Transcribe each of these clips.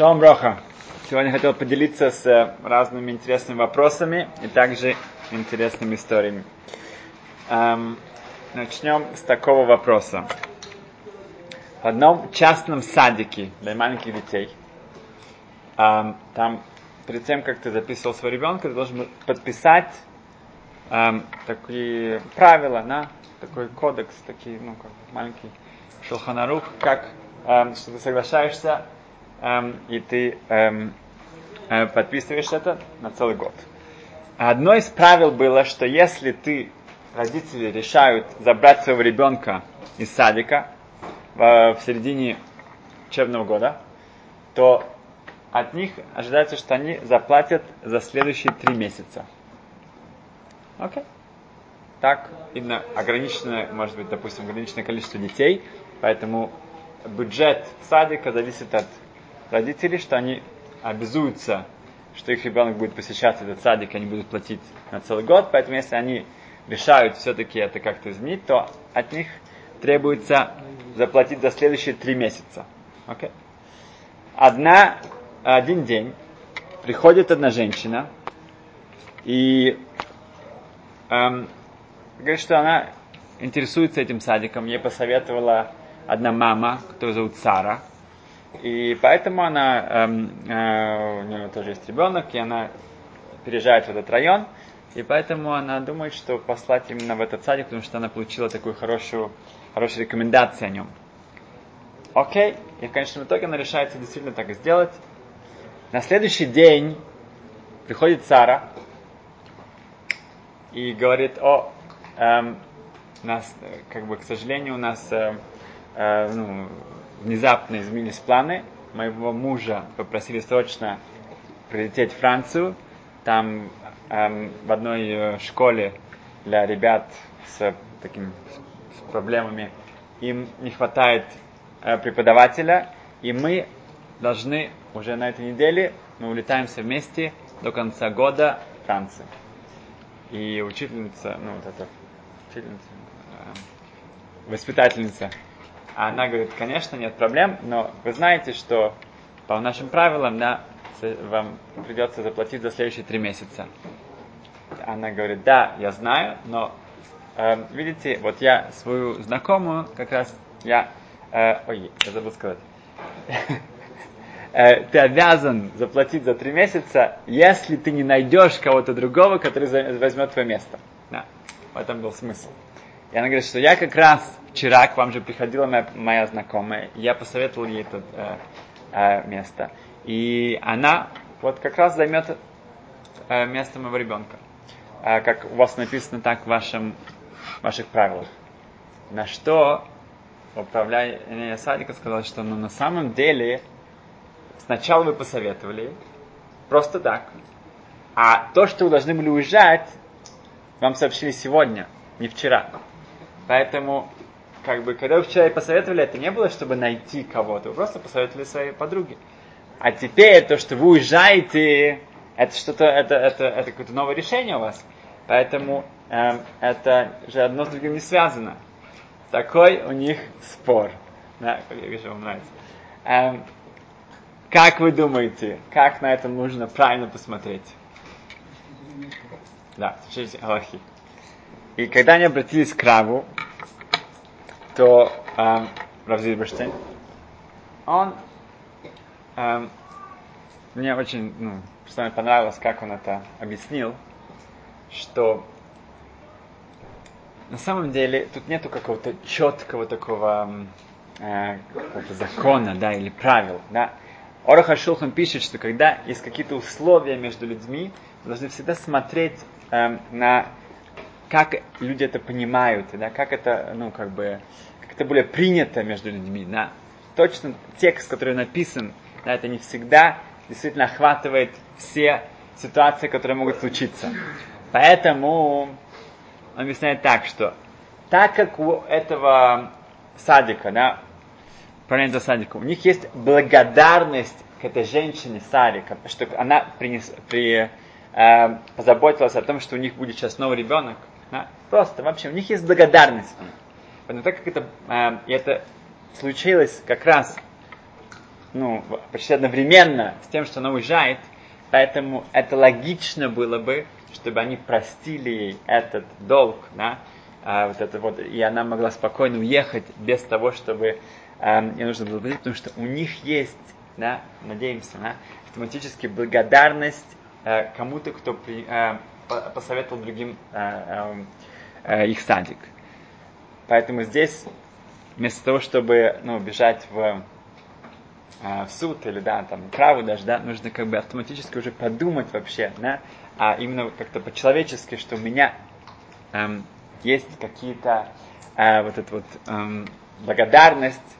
Шалом Броха. Сегодня хотел поделиться с разными интересными вопросами и также интересными историями. Эм, начнем с такого вопроса. В одном частном садике для маленьких детей, эм, там перед тем, как ты записывал своего ребенка, ты должен подписать эм, такие правила, на такой кодекс, такие, ну, как маленький шелханарух, как, эм, что ты соглашаешься эм, и ты эм, э, подписываешь это на целый год. Одно из правил было, что если ты, родители решают забрать своего ребенка из садика в, в середине учебного года, то от них ожидается, что они заплатят за следующие три месяца. Окей. Okay. Так, именно ограниченное, может быть, допустим, ограниченное количество детей, поэтому бюджет садика зависит от родителей, что они обязуются, что их ребенок будет посещать этот садик, они будут платить на целый год, поэтому если они решают все-таки это как-то изменить, то от них требуется заплатить за следующие три месяца. Okay? Одна, один день приходит одна женщина и эм, говорит, что она интересуется этим садиком. Ей посоветовала одна мама, которую зовут Сара. И поэтому она, эм, э, у нее тоже есть ребенок, и она переезжает в этот район. И поэтому она думает, что послать именно в этот садик, потому что она получила такую хорошую, хорошую рекомендацию о нем. Окей. И в конечном итоге она решается действительно так и сделать. На следующий день приходит Сара и говорит, о, эм, нас, как бы, к сожалению, у нас э, э, ну, внезапно изменились планы. Моего мужа попросили срочно прилететь в Францию. Там эм, в одной э, школе для ребят с такими с проблемами им не хватает э, преподавателя, и мы должны уже на этой неделе, мы улетаемся вместе до конца года в Францию. И учительница, ну вот эта учительница, э, воспитательница а она говорит, конечно, нет проблем, но вы знаете, что по нашим правилам да, вам придется заплатить за следующие три месяца. Она говорит, да, я знаю, но э, видите, вот я свою знакомую, как раз я, э, ой, я забыл сказать, э, ты обязан заплатить за три месяца, если ты не найдешь кого-то другого, который возьмет твое место. Да, в этом был смысл. И она говорит, что я как раз вчера к вам же приходила моя, моя знакомая, я посоветовал ей это э, э, место. И она вот как раз займет э, место моего ребенка. Э, как у вас написано так в вашем, ваших правилах. На что управление садика сказал, что ну, на самом деле сначала вы посоветовали, просто так. А то, что вы должны были уезжать, вам сообщили сегодня, не вчера. Поэтому, как бы, когда вы вчера посоветовали, это не было, чтобы найти кого-то, вы просто посоветовали своей подруге. А теперь то, что вы уезжаете, это что-то, это, это, это какое-то новое решение у вас. Поэтому эм, это же одно с другим не связано. Такой у них спор. Да, как я вижу, вам нравится. Эм, как вы думаете, как на это нужно правильно посмотреть? Да, слушайте, Аллахи. И когда они обратились к Раву, то эм, Рав Зильберштейн, он эм, мне очень, ну, что понравилось, как он это объяснил, что на самом деле тут нету какого-то четкого такого э, какого закона, да, или правил, да. Ораха Шулхан пишет, что когда есть какие-то условия между людьми, мы должны всегда смотреть э, на как люди это понимают, да, как это, ну, как бы, это более принято между людьми, да. Точно текст, который написан, да, это не всегда действительно охватывает все ситуации, которые могут случиться. Поэтому он объясняет так, что так как у этого садика, да, парень садика, у них есть благодарность к этой женщине Саре, что она принес, при, э, позаботилась о том, что у них будет сейчас новый ребенок, да? Просто вообще, у них есть благодарность. Поэтому так как это, э, это случилось как раз ну, почти одновременно с тем, что она уезжает, поэтому это логично было бы, чтобы они простили ей этот долг, да, а, вот это вот, и она могла спокойно уехать без того, чтобы а, ей нужно было платить, потому что у них есть, да, надеемся, да, автоматически благодарность а, кому-то, кто при, а, посоветовал другим а, а, их садик. Поэтому здесь вместо того, чтобы ну, бежать в, в суд или да, там, праву даже, да, нужно как бы автоматически уже подумать вообще, да, а именно как-то по-человечески, что у меня эм, есть какие-то э, вот эта вот эм, благодарность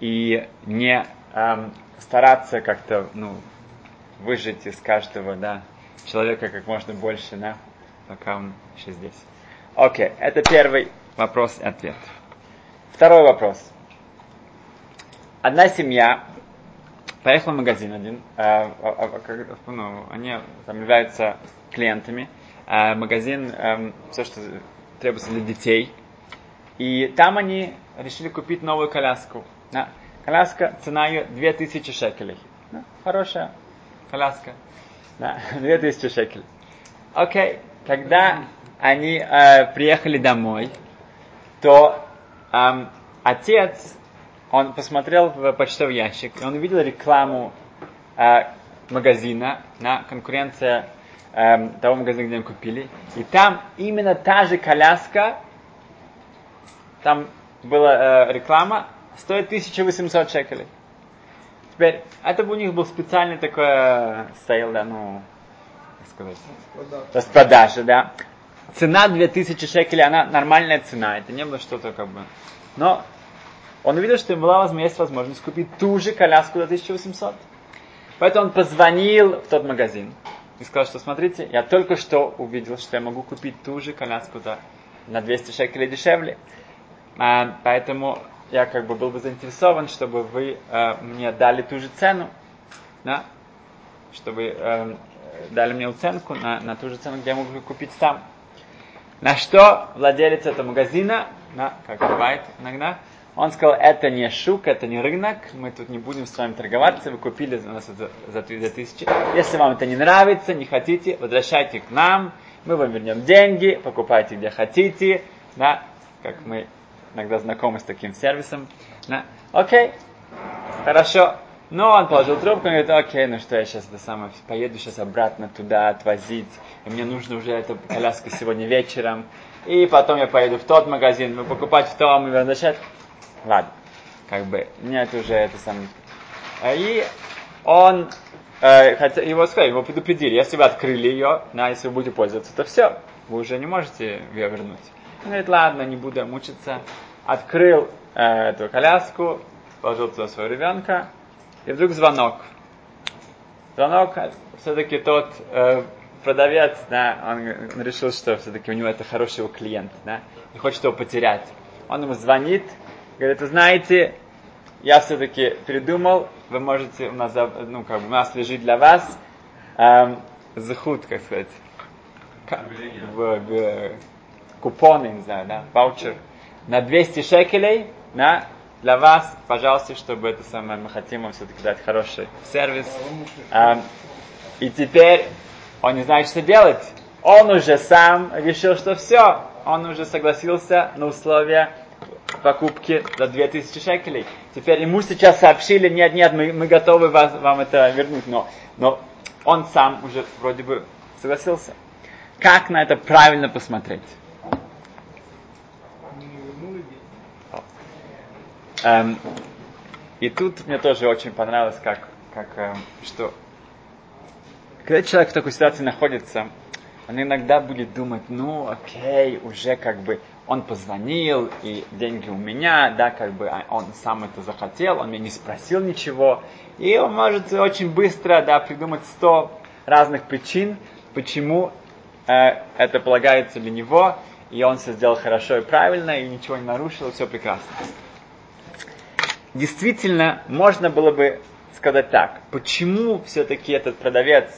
и не эм, стараться как-то ну, выжить из каждого да, человека как можно больше, да, пока он еще здесь. Окей, okay, это первый вопрос и ответ. Второй вопрос. Одна семья поехала в магазин один, э, э, э, ну, они там являются клиентами, магазин, э, все, что требуется для детей, и там они решили купить новую коляску. Коляска, цена ее 2000 шекелей. Да. Хорошая коляска. Да. 2000 шекелей. Окей, когда они э, приехали домой, то э, отец он посмотрел в почтовый ящик, и он увидел рекламу э, магазина на конкуренция э, того магазина, где мы купили. И там именно та же коляска, там была э, реклама, стоит 1800 шекелей. Теперь, это у них был специальный такой э, sale, да, ну, как сказать, распродажа, да. Цена 2000 шекелей, она нормальная цена, это не было что-то как бы. Но он увидел, что была, есть возможность купить ту же коляску за 1800. Поэтому он позвонил в тот магазин и сказал, что смотрите, я только что увидел, что я могу купить ту же коляску за, на 200 шекелей дешевле. А, поэтому я как бы был бы заинтересован, чтобы вы э, мне дали ту же цену, да, чтобы э, дали мне оценку на, на ту же цену, где я могу купить сам. На что владелец этого магазина, да, как бывает иногда, он сказал, это не шук, это не рынок, мы тут не будем с вами торговаться, вы купили за нас за, за 3000. Если вам это не нравится, не хотите, возвращайте к нам, мы вам вернем деньги, покупайте где хотите, да, как мы иногда знакомы с таким сервисом. Да. Окей, хорошо. Но он положил трубку и говорит, окей, ну что, я сейчас это самое, поеду сейчас обратно туда отвозить, и мне нужно уже эту коляску сегодня вечером, и потом я поеду в тот магазин, мы покупать в том и возвращать. Ладно, как бы, нет уже это самое. И он, э, хотя его сказали, его предупредили, если вы открыли ее, да, если вы будете пользоваться, то все, вы уже не можете ее вернуть. Он говорит, ладно, не буду мучиться. Открыл э, эту коляску, положил туда своего ребенка, и вдруг звонок. Звонок, все-таки тот э, продавец, да, он, он решил, что все-таки у него это хороший клиент, да, не хочет его потерять. Он ему звонит, Говорит, вы знаете, я все-таки придумал, вы можете, у нас, ну, как бы, у нас лежит для вас эм, захуд, как сказать, в, в, купоны, не знаю, да, ваучер, на 200 шекелей, да, для вас, пожалуйста, чтобы это самое, мы хотим вам все-таки дать хороший сервис. И теперь он не знает, что делать. Он уже сам решил, что все, он уже согласился на условия покупки за 2000 шекелей. Теперь ему сейчас сообщили, нет, нет, мы, мы готовы вас, вам это вернуть, но, но он сам уже вроде бы согласился. Как на это правильно посмотреть? Эм, и тут мне тоже очень понравилось, как, как эм, что когда человек в такой ситуации находится, он иногда будет думать, ну окей, уже как бы он позвонил, и деньги у меня, да, как бы а он сам это захотел, он меня не спросил ничего. И он может очень быстро, да, придумать сто разных причин, почему э, это полагается для него, и он все сделал хорошо и правильно, и ничего не нарушил, все прекрасно. Действительно, можно было бы сказать так, почему все-таки этот продавец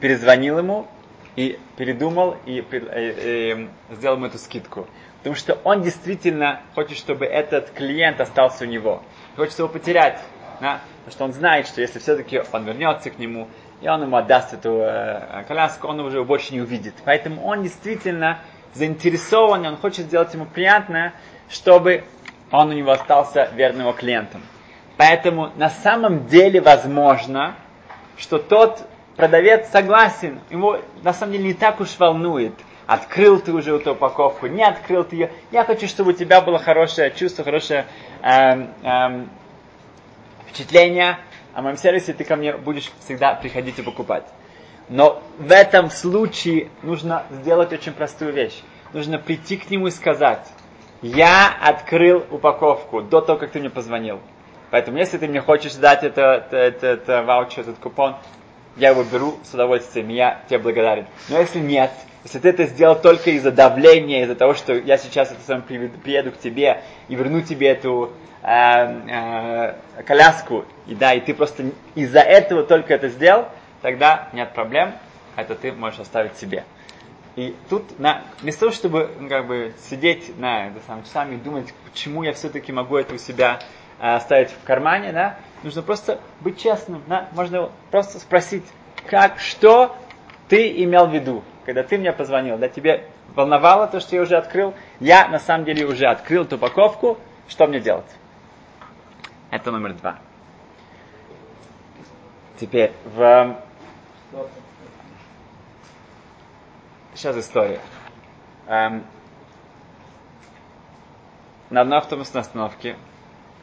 перезвонил ему и передумал и, и, и сделал ему эту скидку. Потому что он действительно хочет, чтобы этот клиент остался у него. Хочет его потерять. Да? потому что он знает, что если все-таки он вернется к нему, и он ему отдаст эту э, коляску, он уже больше не увидит. Поэтому он действительно заинтересован, он хочет сделать ему приятное, чтобы он у него остался верным его клиентом. Поэтому на самом деле возможно, что тот продавец согласен, ему на самом деле не так уж волнует, открыл ты уже эту упаковку, не открыл ты ее. Я хочу, чтобы у тебя было хорошее чувство, хорошее эм, эм, впечатление о моем сервисе, ты ко мне будешь всегда приходить и покупать. Но в этом случае нужно сделать очень простую вещь. Нужно прийти к нему и сказать, я открыл упаковку до того, как ты мне позвонил. Поэтому, если ты мне хочешь дать это, это, это, это ваучер, этот купон, я его беру с удовольствием, я тебе благодарен. Но если нет, если ты это сделал только из-за давления, из-за того, что я сейчас это сам приеду к тебе и верну тебе эту э, э, коляску, и да, и ты просто из-за этого только это сделал, тогда нет проблем, это ты можешь оставить себе. И тут, на, вместо того, чтобы ну, как бы, сидеть на это, сам, часами и думать, почему я все-таки могу это у себя э, оставить в кармане, да, нужно просто быть честным. Да? Можно просто спросить, как, что ты имел в виду, когда ты мне позвонил, да, тебе волновало то, что я уже открыл, я на самом деле уже открыл эту упаковку, что мне делать? Это номер два. Теперь, в Сейчас история. Эм, на одной автобусной остановке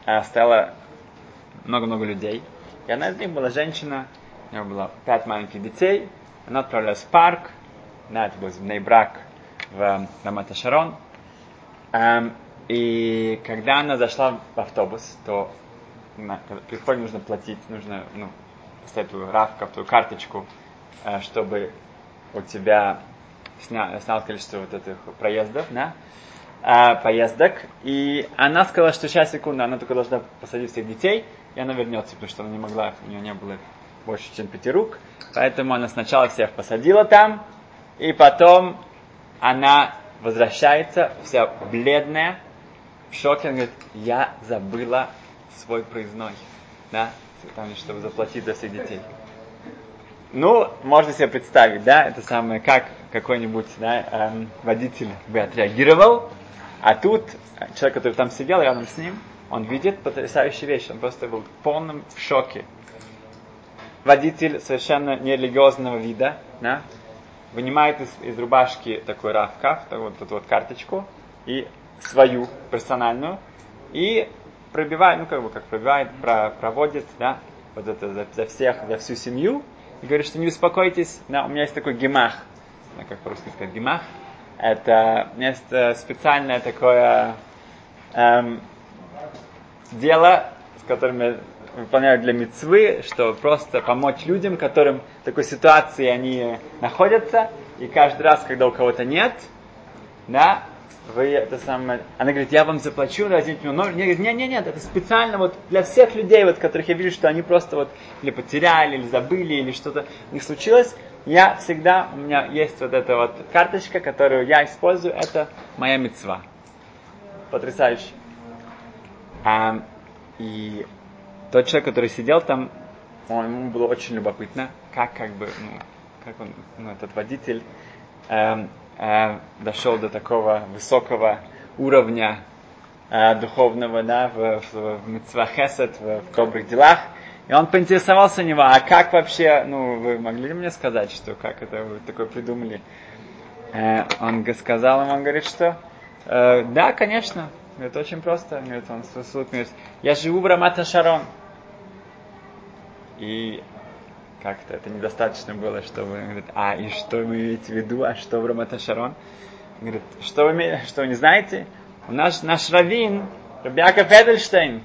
э, стояло много-много людей. И одна из них была женщина, у нее было пять маленьких детей. Она отправлялась в парк, на это был брак в Рамата Шарон. Эм, и когда она зашла в автобус, то на, при входе нужно платить, нужно ну, поставить эту равку, эту карточку, э, чтобы у тебя снял, снял количество вот этих проездов, да, а, поездок, и она сказала, что сейчас, секунду, она только должна посадить всех детей, и она вернется, потому что она не могла, у нее не было больше, чем пяти рук, поэтому она сначала всех посадила там, и потом она возвращается, вся бледная, в шоке, она говорит, я забыла свой проездной, да, там, чтобы заплатить за всех детей. Ну, можно себе представить, да, это самое, как какой-нибудь да, эм, водитель бы отреагировал, а тут человек, который там сидел рядом с ним, он видит потрясающую вещь, он просто был в полном шоке. Водитель совершенно нерелигиозного вида, да, вынимает из, из рубашки такой рафкаф, вот эту вот карточку, и свою персональную, и пробивает, ну как бы как пробивает, про, проводит, да, вот это за, за всех, за всю семью, и говорит, что не успокойтесь, да, у меня есть такой гемах, как по-русски сказать, гемах, это место специальное такое эм, дело, с которым я выполняю для мецвы, что просто помочь людям, которым в такой ситуации они находятся, и каждый раз, когда у кого-то нет, да, вы это самое... Она говорит, я вам заплачу, возьмите мне номер. Я говорю, нет, нет, нет, это специально вот для всех людей, вот, которых я вижу, что они просто вот или потеряли, или забыли, или что-то не случилось. Я всегда, у меня есть вот эта вот карточка, которую я использую, это моя мецва. Потрясающе. А, и тот человек, который сидел там, он, ему было очень любопытно, как как бы, ну, как он, ну, этот водитель, эм, э, дошел до такого высокого уровня э, духовного, да, в, в, в митцвахесет, в, в добрых делах. И он поинтересовался у него, а как вообще, ну, вы могли ли мне сказать, что как это вы такое придумали? Э, он сказал ему, он говорит, что э, да, конечно, это очень просто. Говорит, он говорит, я живу в Рамата Шарон. И как-то это недостаточно было, чтобы... Говорит, а, и что вы имеете в виду, а что в Рамата Шарон? Говорит, что вы, что вы не знаете? У нас наш раввин, Рабиаков Эдельштейн,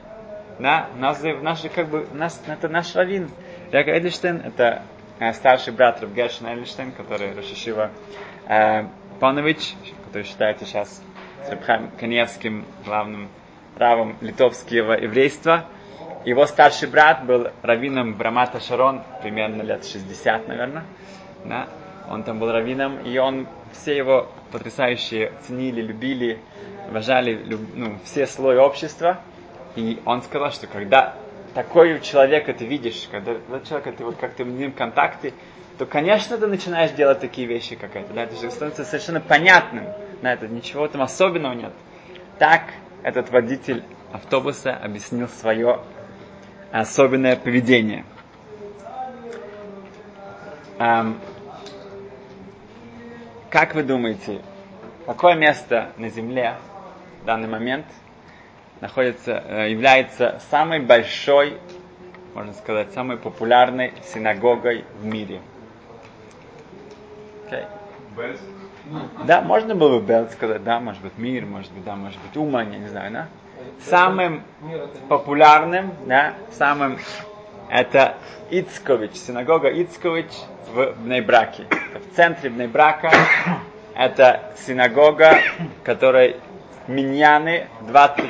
да, у нас, наш, как бы, у нас, это наш раввин. Рабиаков Эдельштейн, это э, старший брат Рабгершин Эдельштейн, который Рашишива э, Панович, который считается сейчас Рабхам Каневским главным правом литовского еврейства. Его старший брат был раввином Брамата Шарон, примерно лет 60, наверное. Да? Он там был раввином, и он, все его потрясающие ценили, любили, уважали люб, ну, все слои общества. И он сказал, что когда такой у человека ты видишь, когда, человека ты вот как-то в ним контакте, то, конечно, ты начинаешь делать такие вещи, как это. Да, это же становится совершенно понятным. Да, это ничего там особенного нет. Так этот водитель автобуса объяснил свое особенное поведение. Эм, как вы думаете, какое место на Земле в данный момент находится, э, является самой большой, можно сказать, самой популярной синагогой в мире? Okay. Да, можно было бы Белт сказать, да, может быть мир, может быть, да, может быть Умань, я не знаю, да. Самым популярным, да, самым это Ицкович, синагога Ицкович в Бнейбраке. В центре Бнейбрака это синагога, которой миньяны 20,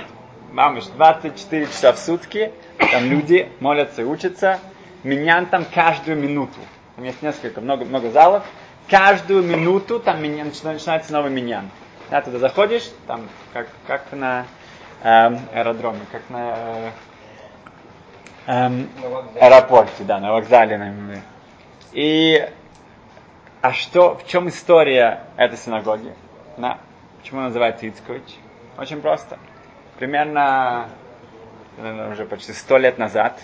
мамыш, 24 часа в сутки, там люди молятся и учатся. Миньян там каждую минуту. Там есть несколько, много, много залов. Каждую минуту там миньян, начинается новый миньян. Да, туда заходишь, там как, как на аэродроме, как на э, э, аэропорте, да, на вокзале. Наверное. И а что, в чем история этой синагоги? Да. Почему называется Ицкович? Очень просто. Примерно наверное, уже почти сто лет назад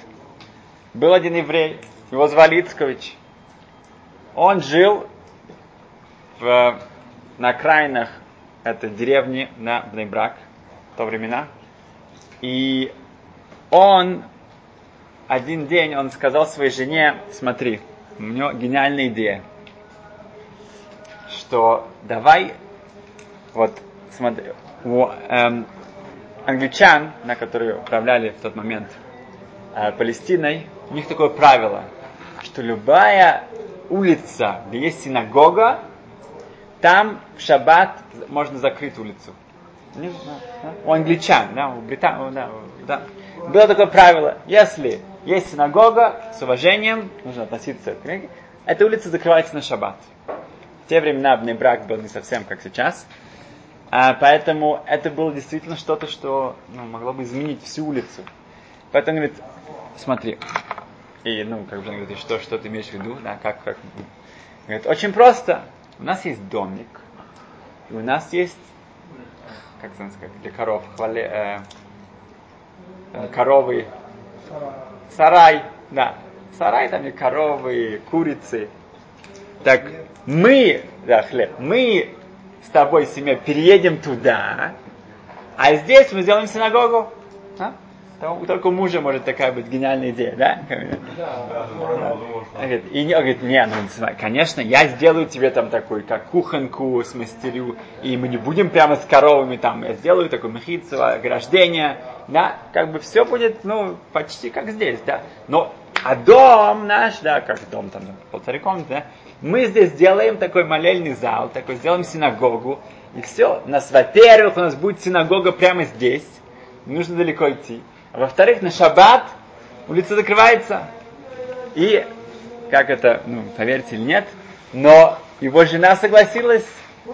был один еврей, его звали Ицкович. Он жил в, на окраинах этой деревни на Бнейбрак то времена. И он один день он сказал своей жене, смотри, у него гениальная идея что давай, вот, смотри, у эм, англичан, на которые управляли в тот момент э, Палестиной, у них такое правило, что любая улица, где есть синагога, там в шаббат можно закрыть улицу. У англичан, да, у британ, да, да. Было такое правило, если есть синагога, с уважением нужно относиться к книге, эта улица закрывается на шаббат. В те времена брак был не совсем как сейчас. А, поэтому это было действительно что-то, что ну, могло бы изменить всю улицу. Поэтому говорит, смотри. И, ну, как бы он говорит, что, что ты имеешь в виду, да, как, как. Говорит, очень просто. У нас есть домик, и у нас есть, как сказать, для коров, хвале, э, э, коровы, сарай, да, сарай, там и коровы, курицы. Так мы, да, хлеб, мы с тобой, семья, переедем туда, а здесь мы сделаем синагогу. А? Только у мужа может такая быть гениальная идея, да? и не, говорит, не, ну, конечно, я сделаю тебе там такой, как кухонку смастерю, и мы не будем прямо с коровами там, я сделаю такой махицу, ограждение, да, как бы все будет, ну, почти как здесь, да. Но, а дом наш, да, как дом там, полторы комнаты, да, мы здесь сделаем такой молельный зал, такой сделаем синагогу, и все. У нас, во-первых, у нас будет синагога прямо здесь, не нужно далеко идти. А во-вторых, на шаббат улица закрывается. И, как это, ну, поверьте или нет, но его жена согласилась,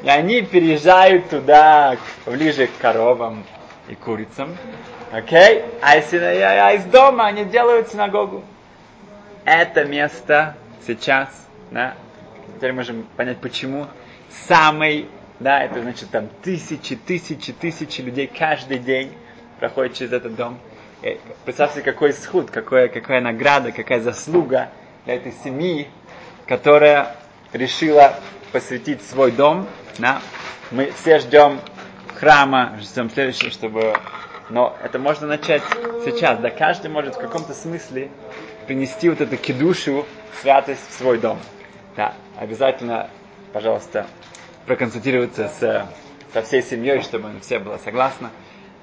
и они переезжают туда, ближе к коровам и курицам. Окей? Okay? А, из, а из дома они делают синагогу. Это место сейчас, да, теперь можем понять, почему самый, да, это значит там тысячи, тысячи, тысячи людей каждый день проходят через этот дом. И представьте, какой сход, какая, какая награда, какая заслуга для этой семьи, которая решила посвятить свой дом. Да? Мы все ждем храма, ждем следующего, чтобы... Но это можно начать сейчас. Да, каждый может в каком-то смысле принести вот эту кидушу, святость в свой дом. Да, обязательно, пожалуйста, проконсультироваться с, со всей семьей, чтобы все было согласно.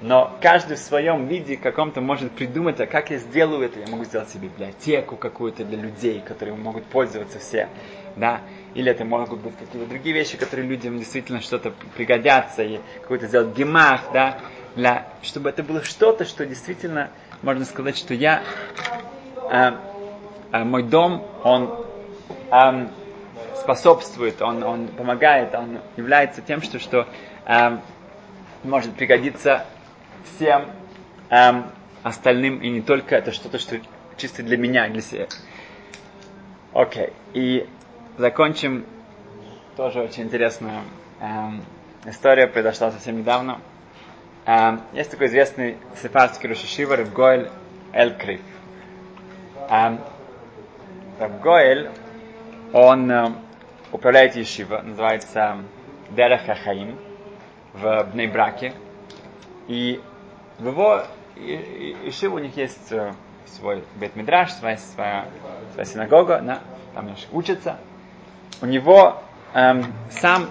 Но каждый в своем виде каком-то может придумать, а как я сделаю это? Я могу сделать себе библиотеку какую-то для людей, которые могут пользоваться все. Да? Или это могут быть какие-то другие вещи, которые людям действительно что-то пригодятся. И какой-то сделать гемах, да? Для, чтобы это было что-то, что действительно можно сказать, что я, э, э, мой дом, он э, способствует, он, он помогает, он является тем, что, что эм, может пригодиться всем, эм, остальным, и не только это что-то, что чисто для меня, для себя. Окей. И закончим тоже очень интересная эм, история, произошла совсем недавно. Эм, есть такой известный сефардский рушишива Рабгоэль Эль-Криф. Эм, Рабгоэль, он э, управляет Ешива, называется Дерех Хахаим в Бнейбраке. И в его Ешиву у них есть э, свой бет-мидраж, своя, своя, своя синагога, да, там учатся. У него эм, сам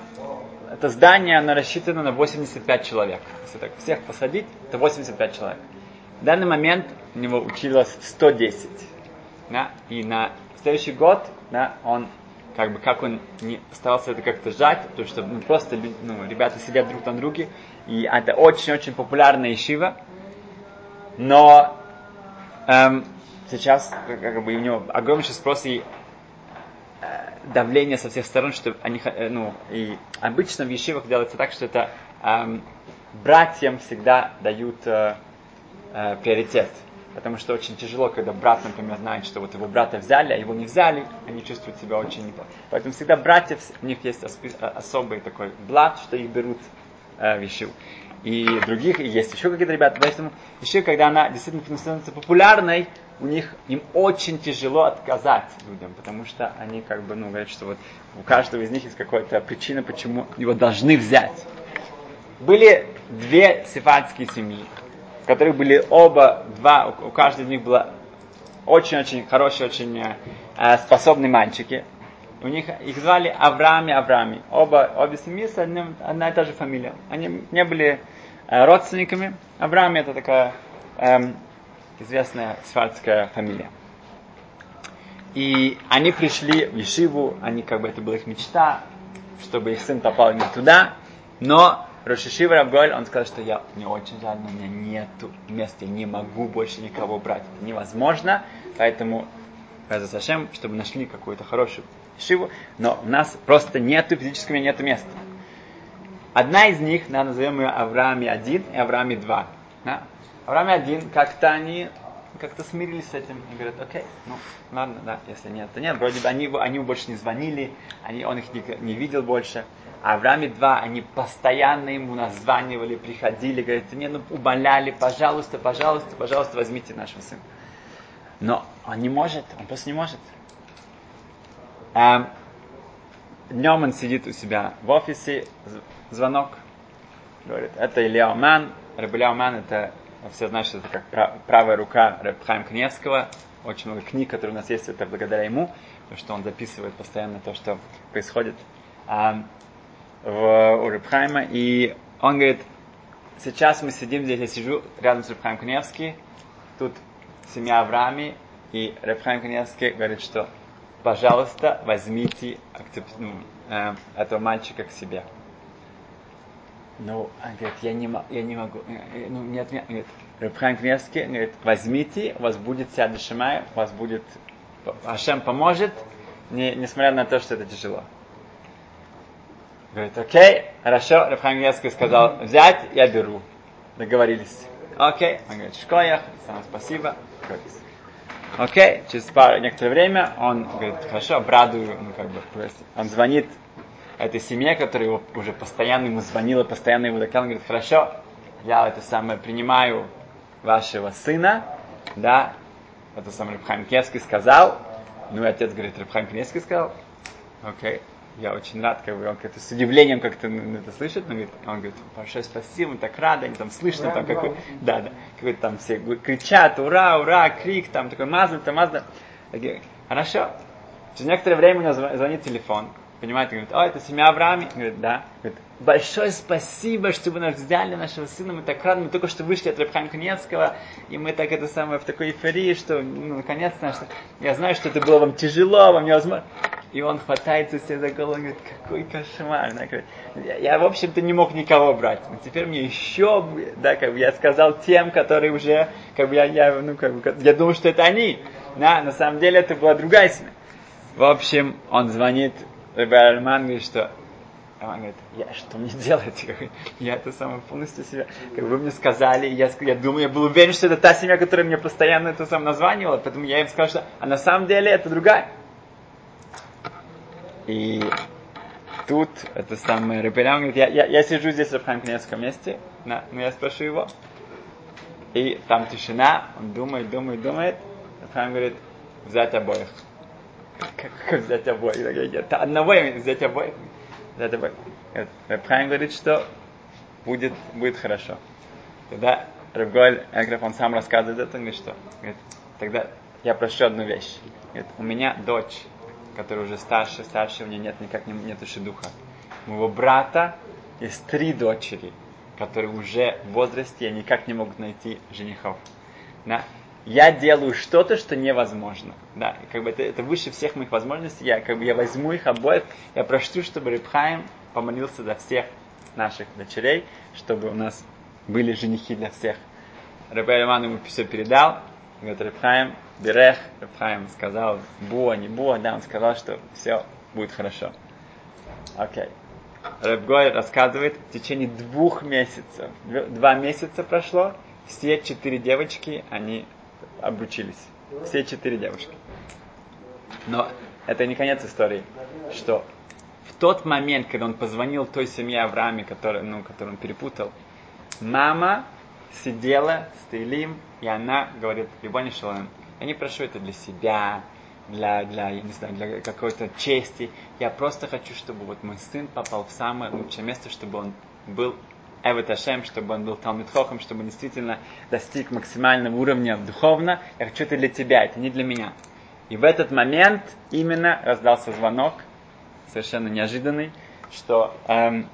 это здание, оно рассчитано на 85 человек. Если так всех посадить, это 85 человек. В данный момент у него училось 110. Да, и на следующий год да, он как бы как он не старался это как-то сжать, то что ну, просто ну, ребята сидят друг на друге, и это очень-очень популярная ишива, но эм, сейчас как бы у него огромный спрос и э, давление со всех сторон, что они, э, ну, и обычно в ешивах делается так, что это эм, братьям всегда дают э, э, приоритет. Потому что очень тяжело, когда брат, например, знает, что вот его брата взяли, а его не взяли, они чувствуют себя очень неплохо. Поэтому всегда братьев, у них есть особый такой блат, что их берут э, в. И других, и есть еще какие-то ребята. Поэтому еще, когда она действительно становится популярной, у них, им очень тяжело отказать людям, потому что они как бы, ну, говорят, что вот у каждого из них есть какая-то причина, почему его должны взять. Были две сефардские семьи которых были оба, два, у каждого из них было очень-очень хорошие, очень э, способные мальчики. У них их звали Авраам и Авраами. Оба, обе семьи с одним, одна и та же фамилия. Они не были э, родственниками. Авраам это такая э, известная сфардская фамилия. И они пришли в Ешиву, они как бы это была их мечта, чтобы их сын попал не туда, но Рошишива Равголь, он сказал, что я, мне очень жаль, но у меня нету места, я не могу больше никого брать. Это невозможно, поэтому Сашем, чтобы нашли какую-то хорошую шиву, но у нас просто нету, физически нету места. Одна из них, да, назовем ее Аврааме 1 и Аврааме 2. Да? Аврааме 1, как-то они как-то смирились с этим и говорят, окей, ну, ладно, да, если нет, то нет. Вроде бы они, они больше не звонили, они, он их не, не видел больше. А Аврааме 2, они постоянно ему названивали, приходили, говорят, мне ну, умоляли, пожалуйста, пожалуйста, пожалуйста, возьмите нашего сына. Но он не может, он просто не может. А, днем он сидит у себя в офисе, звонок, говорит, это Илья Оман, Рабиля Оман, это, все знают, что это как правая рука Рабхайм Кневского, очень много книг, которые у нас есть, это благодаря ему, потому что он записывает постоянно то, что происходит. А, в, у Рыбхайма, и он говорит, сейчас мы сидим здесь, я сижу рядом с Рыбхайм Каневский, тут семья Авраами, и Рыбхайм Каневский говорит, что пожалуйста, возьмите ну, э, этого мальчика к себе. Ну, он говорит, я не, я не могу, э, ну, нет, нет, нет. Рабхайм Кневский говорит, возьмите, у вас будет Сяд Шамай, у вас будет, Ашем поможет, не, несмотря на то, что это тяжело. Говорит, окей, хорошо, Рабхайм Гневский сказал, взять, я беру. Договорились. Окей, он говорит, шкоях, сам спасибо. Окей, через пару, некоторое время он говорит, хорошо, обрадую, ну как бы, он звонит этой семье, которая его уже постоянно ему звонила, постоянно ему доказывала, говорит, хорошо, я это самое принимаю вашего сына, да, это самый Рабхайм Кевский сказал, ну и отец говорит, Рабхайм Кевский сказал, окей, я очень рад, как бы он как-то с удивлением как-то это слышит, он говорит, он говорит, большое спасибо, мы так рады, они там слышно, там какой, да, да, какой там все кричат, ура, ура, крик, там такой мазль, там мазль. Хорошо. Через некоторое время у него звонит телефон, понимаете, говорит, о, это семья Авраами, говорит, да, говорит, большое спасибо, что вы нас взяли, нашего сына, мы так рады, мы только что вышли от Рабхайм Каневского, и мы так это самое в такой эйфории, что, ну, наконец-то, я знаю, что это было вам тяжело, вам невозможно. И он хватается себе за голову и говорит, какой кошмар. Я, я, в общем-то, не мог никого брать. Но теперь мне еще, да, как бы я сказал тем, которые уже, как бы я, я, ну, как бы, я думал, что это они. Да, на самом деле это была другая семья. В общем, он звонит Ребе Альман, говорит, что А он говорит, я что мне делать? Я это самое полностью себя, как вы мне сказали, я, я думаю, я был уверен, что это та семья, которая мне постоянно это сам названивала, поэтому я им сказал, что а на самом деле это другая. И тут это самое Рабелян говорит, я, я, я сижу здесь в Рабхайм Князском месте, на, но я спрошу его. И там тишина, он думает, думает, думает. Рабхайм говорит, взять обоих. Как, как взять обоих? Это одного взять обоих. Взять обоих. Рабхайм говорит, что будет, будет хорошо. Тогда Рабголь Экреф, он сам рассказывает это, он говорит, что? Говорит, тогда я прошу одну вещь. Говорит, у меня дочь который уже старше, старше, у него нет никак нет духа. У моего брата есть три дочери, которые уже в возрасте и никак не могут найти женихов. Да? Я делаю что-то, что невозможно. Да, как бы это, это выше всех моих возможностей. Я, как бы, я возьму их обоих, я прошу, чтобы Рибхайм помолился за всех наших дочерей, чтобы у нас были женихи для всех. Рабай Роман ему все передал, говорит, Рибхайм, Берех, Рабхайм сказал, Буа, не Буа, да, он сказал, что все будет хорошо. Окей. Okay. Рабгой рассказывает, в течение двух месяцев, два месяца прошло, все четыре девочки, они обучились. Все четыре девушки. Но это не конец истории, что в тот момент, когда он позвонил той семье Аврааме, который, ну, которую он перепутал, мама сидела с Таилим, и она говорит, Рибони Шалом, я не прошу это для себя, для, для, я не знаю, для какой-то чести. Я просто хочу, чтобы вот мой сын попал в самое лучшее место, чтобы он был Эвет Ашем, чтобы он был Талмитхохом, чтобы он действительно достиг максимального уровня духовно. Я хочу это для тебя, это не для меня. И в этот момент именно раздался звонок, совершенно неожиданный, что эм,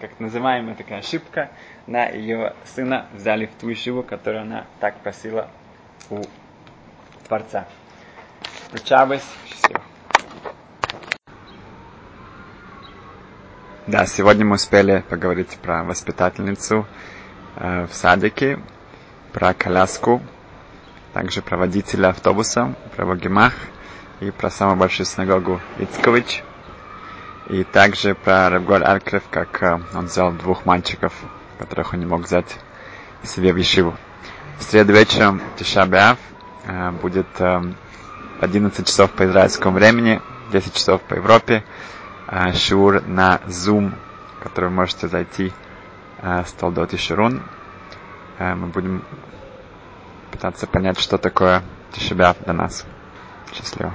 как называемая такая ошибка, на ее сына взяли в ту ишиву, которую она так просила у Творца. Прощавайся. Счастливо. Да, сегодня мы успели поговорить про воспитательницу э, в садике, про коляску, также про водителя автобуса, про Вагимах и про самую большую синагогу Ицкович. И также про Рабголь Аркрев, как э, он взял двух мальчиков, которых он не мог взять себе в Ешиву. В среду вечером Тишабиав Э, будет 11 э, часов по израильскому времени, 10 часов по Европе. Э, шур на Zoom, который вы можете зайти с Толдот и Ширун. Мы будем пытаться понять, что такое Тишебят для нас. Счастливо.